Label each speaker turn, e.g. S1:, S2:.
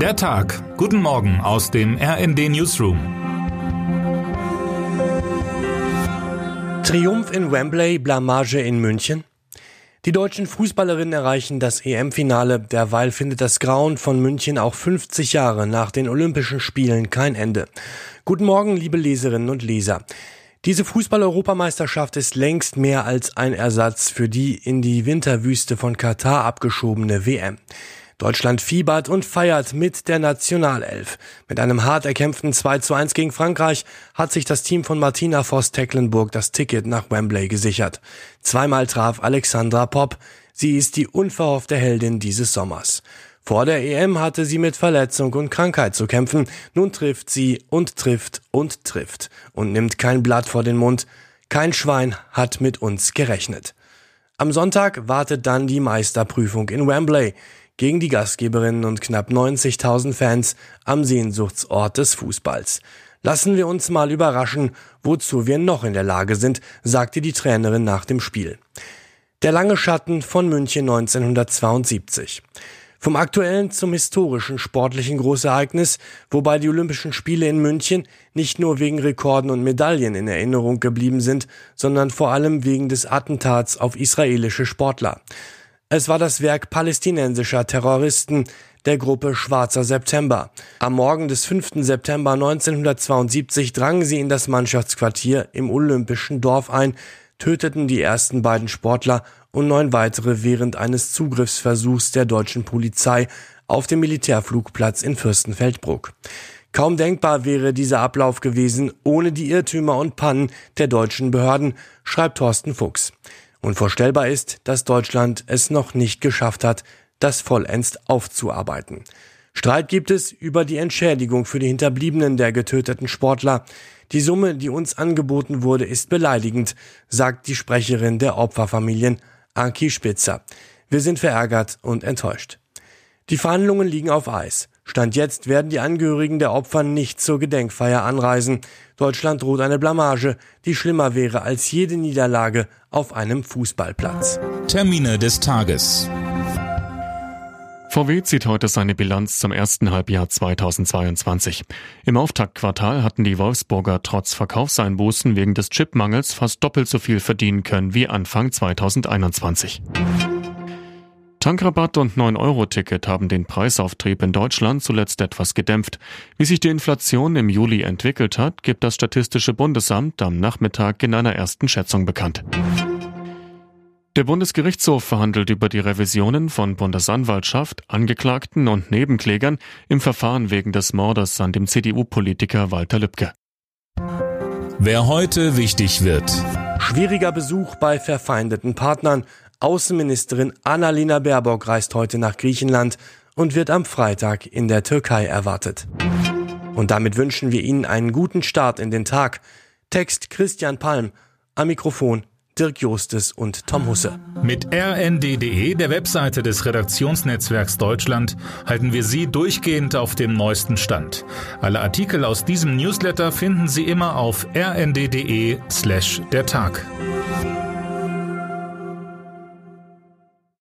S1: Der Tag. Guten Morgen aus dem RND Newsroom.
S2: Triumph in Wembley, Blamage in München. Die deutschen Fußballerinnen erreichen das EM-Finale. Derweil findet das Grauen von München auch 50 Jahre nach den Olympischen Spielen kein Ende. Guten Morgen, liebe Leserinnen und Leser. Diese Fußball-Europameisterschaft ist längst mehr als ein Ersatz für die in die Winterwüste von Katar abgeschobene WM. Deutschland fiebert und feiert mit der Nationalelf. Mit einem hart erkämpften 2 zu 1 gegen Frankreich hat sich das Team von Martina Voss-Tecklenburg das Ticket nach Wembley gesichert. Zweimal traf Alexandra Popp. Sie ist die unverhoffte Heldin dieses Sommers. Vor der EM hatte sie mit Verletzung und Krankheit zu kämpfen. Nun trifft sie und trifft und trifft und nimmt kein Blatt vor den Mund. Kein Schwein hat mit uns gerechnet. Am Sonntag wartet dann die Meisterprüfung in Wembley gegen die Gastgeberinnen und knapp 90.000 Fans am Sehnsuchtsort des Fußballs. Lassen wir uns mal überraschen, wozu wir noch in der Lage sind, sagte die Trainerin nach dem Spiel. Der lange Schatten von München 1972. Vom aktuellen zum historischen sportlichen Großereignis, wobei die Olympischen Spiele in München nicht nur wegen Rekorden und Medaillen in Erinnerung geblieben sind, sondern vor allem wegen des Attentats auf israelische Sportler. Es war das Werk palästinensischer Terroristen der Gruppe Schwarzer September. Am Morgen des 5. September 1972 drangen sie in das Mannschaftsquartier im Olympischen Dorf ein, töteten die ersten beiden Sportler und neun weitere während eines Zugriffsversuchs der deutschen Polizei auf dem Militärflugplatz in Fürstenfeldbruck. Kaum denkbar wäre dieser Ablauf gewesen ohne die Irrtümer und Pannen der deutschen Behörden, schreibt Thorsten Fuchs. Unvorstellbar ist, dass Deutschland es noch nicht geschafft hat, das vollends aufzuarbeiten. Streit gibt es über die Entschädigung für die Hinterbliebenen der getöteten Sportler. Die Summe, die uns angeboten wurde, ist beleidigend, sagt die Sprecherin der Opferfamilien Anki Spitzer. Wir sind verärgert und enttäuscht. Die Verhandlungen liegen auf Eis. Stand jetzt werden die Angehörigen der Opfer nicht zur Gedenkfeier anreisen. Deutschland droht eine Blamage, die schlimmer wäre als jede Niederlage auf einem Fußballplatz.
S1: Termine des Tages.
S3: VW zieht heute seine Bilanz zum ersten Halbjahr 2022. Im Auftaktquartal hatten die Wolfsburger trotz Verkaufseinbußen wegen des Chipmangels fast doppelt so viel verdienen können wie Anfang 2021. Tankrabatt und 9-Euro-Ticket haben den Preisauftrieb in Deutschland zuletzt etwas gedämpft. Wie sich die Inflation im Juli entwickelt hat, gibt das Statistische Bundesamt am Nachmittag in einer ersten Schätzung bekannt. Der Bundesgerichtshof verhandelt über die Revisionen von Bundesanwaltschaft, Angeklagten und Nebenklägern im Verfahren wegen des Mordes an dem CDU-Politiker Walter Lübcke.
S1: Wer heute wichtig wird.
S2: Schwieriger Besuch bei verfeindeten Partnern. Außenministerin Annalena Baerbock reist heute nach Griechenland und wird am Freitag in der Türkei erwartet. Und damit wünschen wir Ihnen einen guten Start in den Tag. Text Christian Palm, am Mikrofon Dirk Jostes und Tom Husse.
S1: Mit rnd.de, der Webseite des Redaktionsnetzwerks Deutschland, halten wir Sie durchgehend auf dem neuesten Stand. Alle Artikel aus diesem Newsletter finden Sie immer auf rnd.de slash der Tag.